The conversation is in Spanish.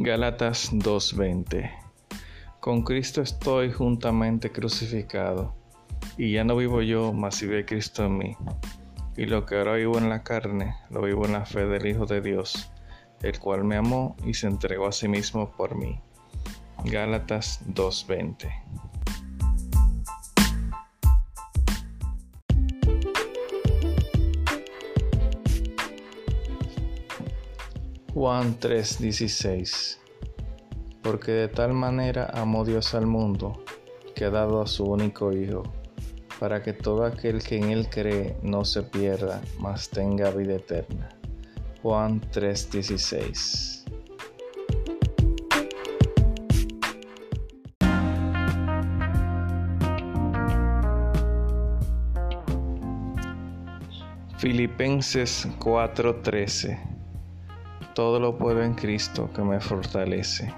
Gálatas 2:20 Con Cristo estoy juntamente crucificado, y ya no vivo yo, mas vive Cristo en mí. Y lo que ahora vivo en la carne, lo vivo en la fe del Hijo de Dios, el cual me amó y se entregó a sí mismo por mí. Gálatas 2:20 Juan 3:16 Porque de tal manera amó Dios al mundo, que ha dado a su único Hijo, para que todo aquel que en Él cree no se pierda, mas tenga vida eterna. Juan 3:16 Filipenses 4:13 todo lo puedo en Cristo que me fortalece.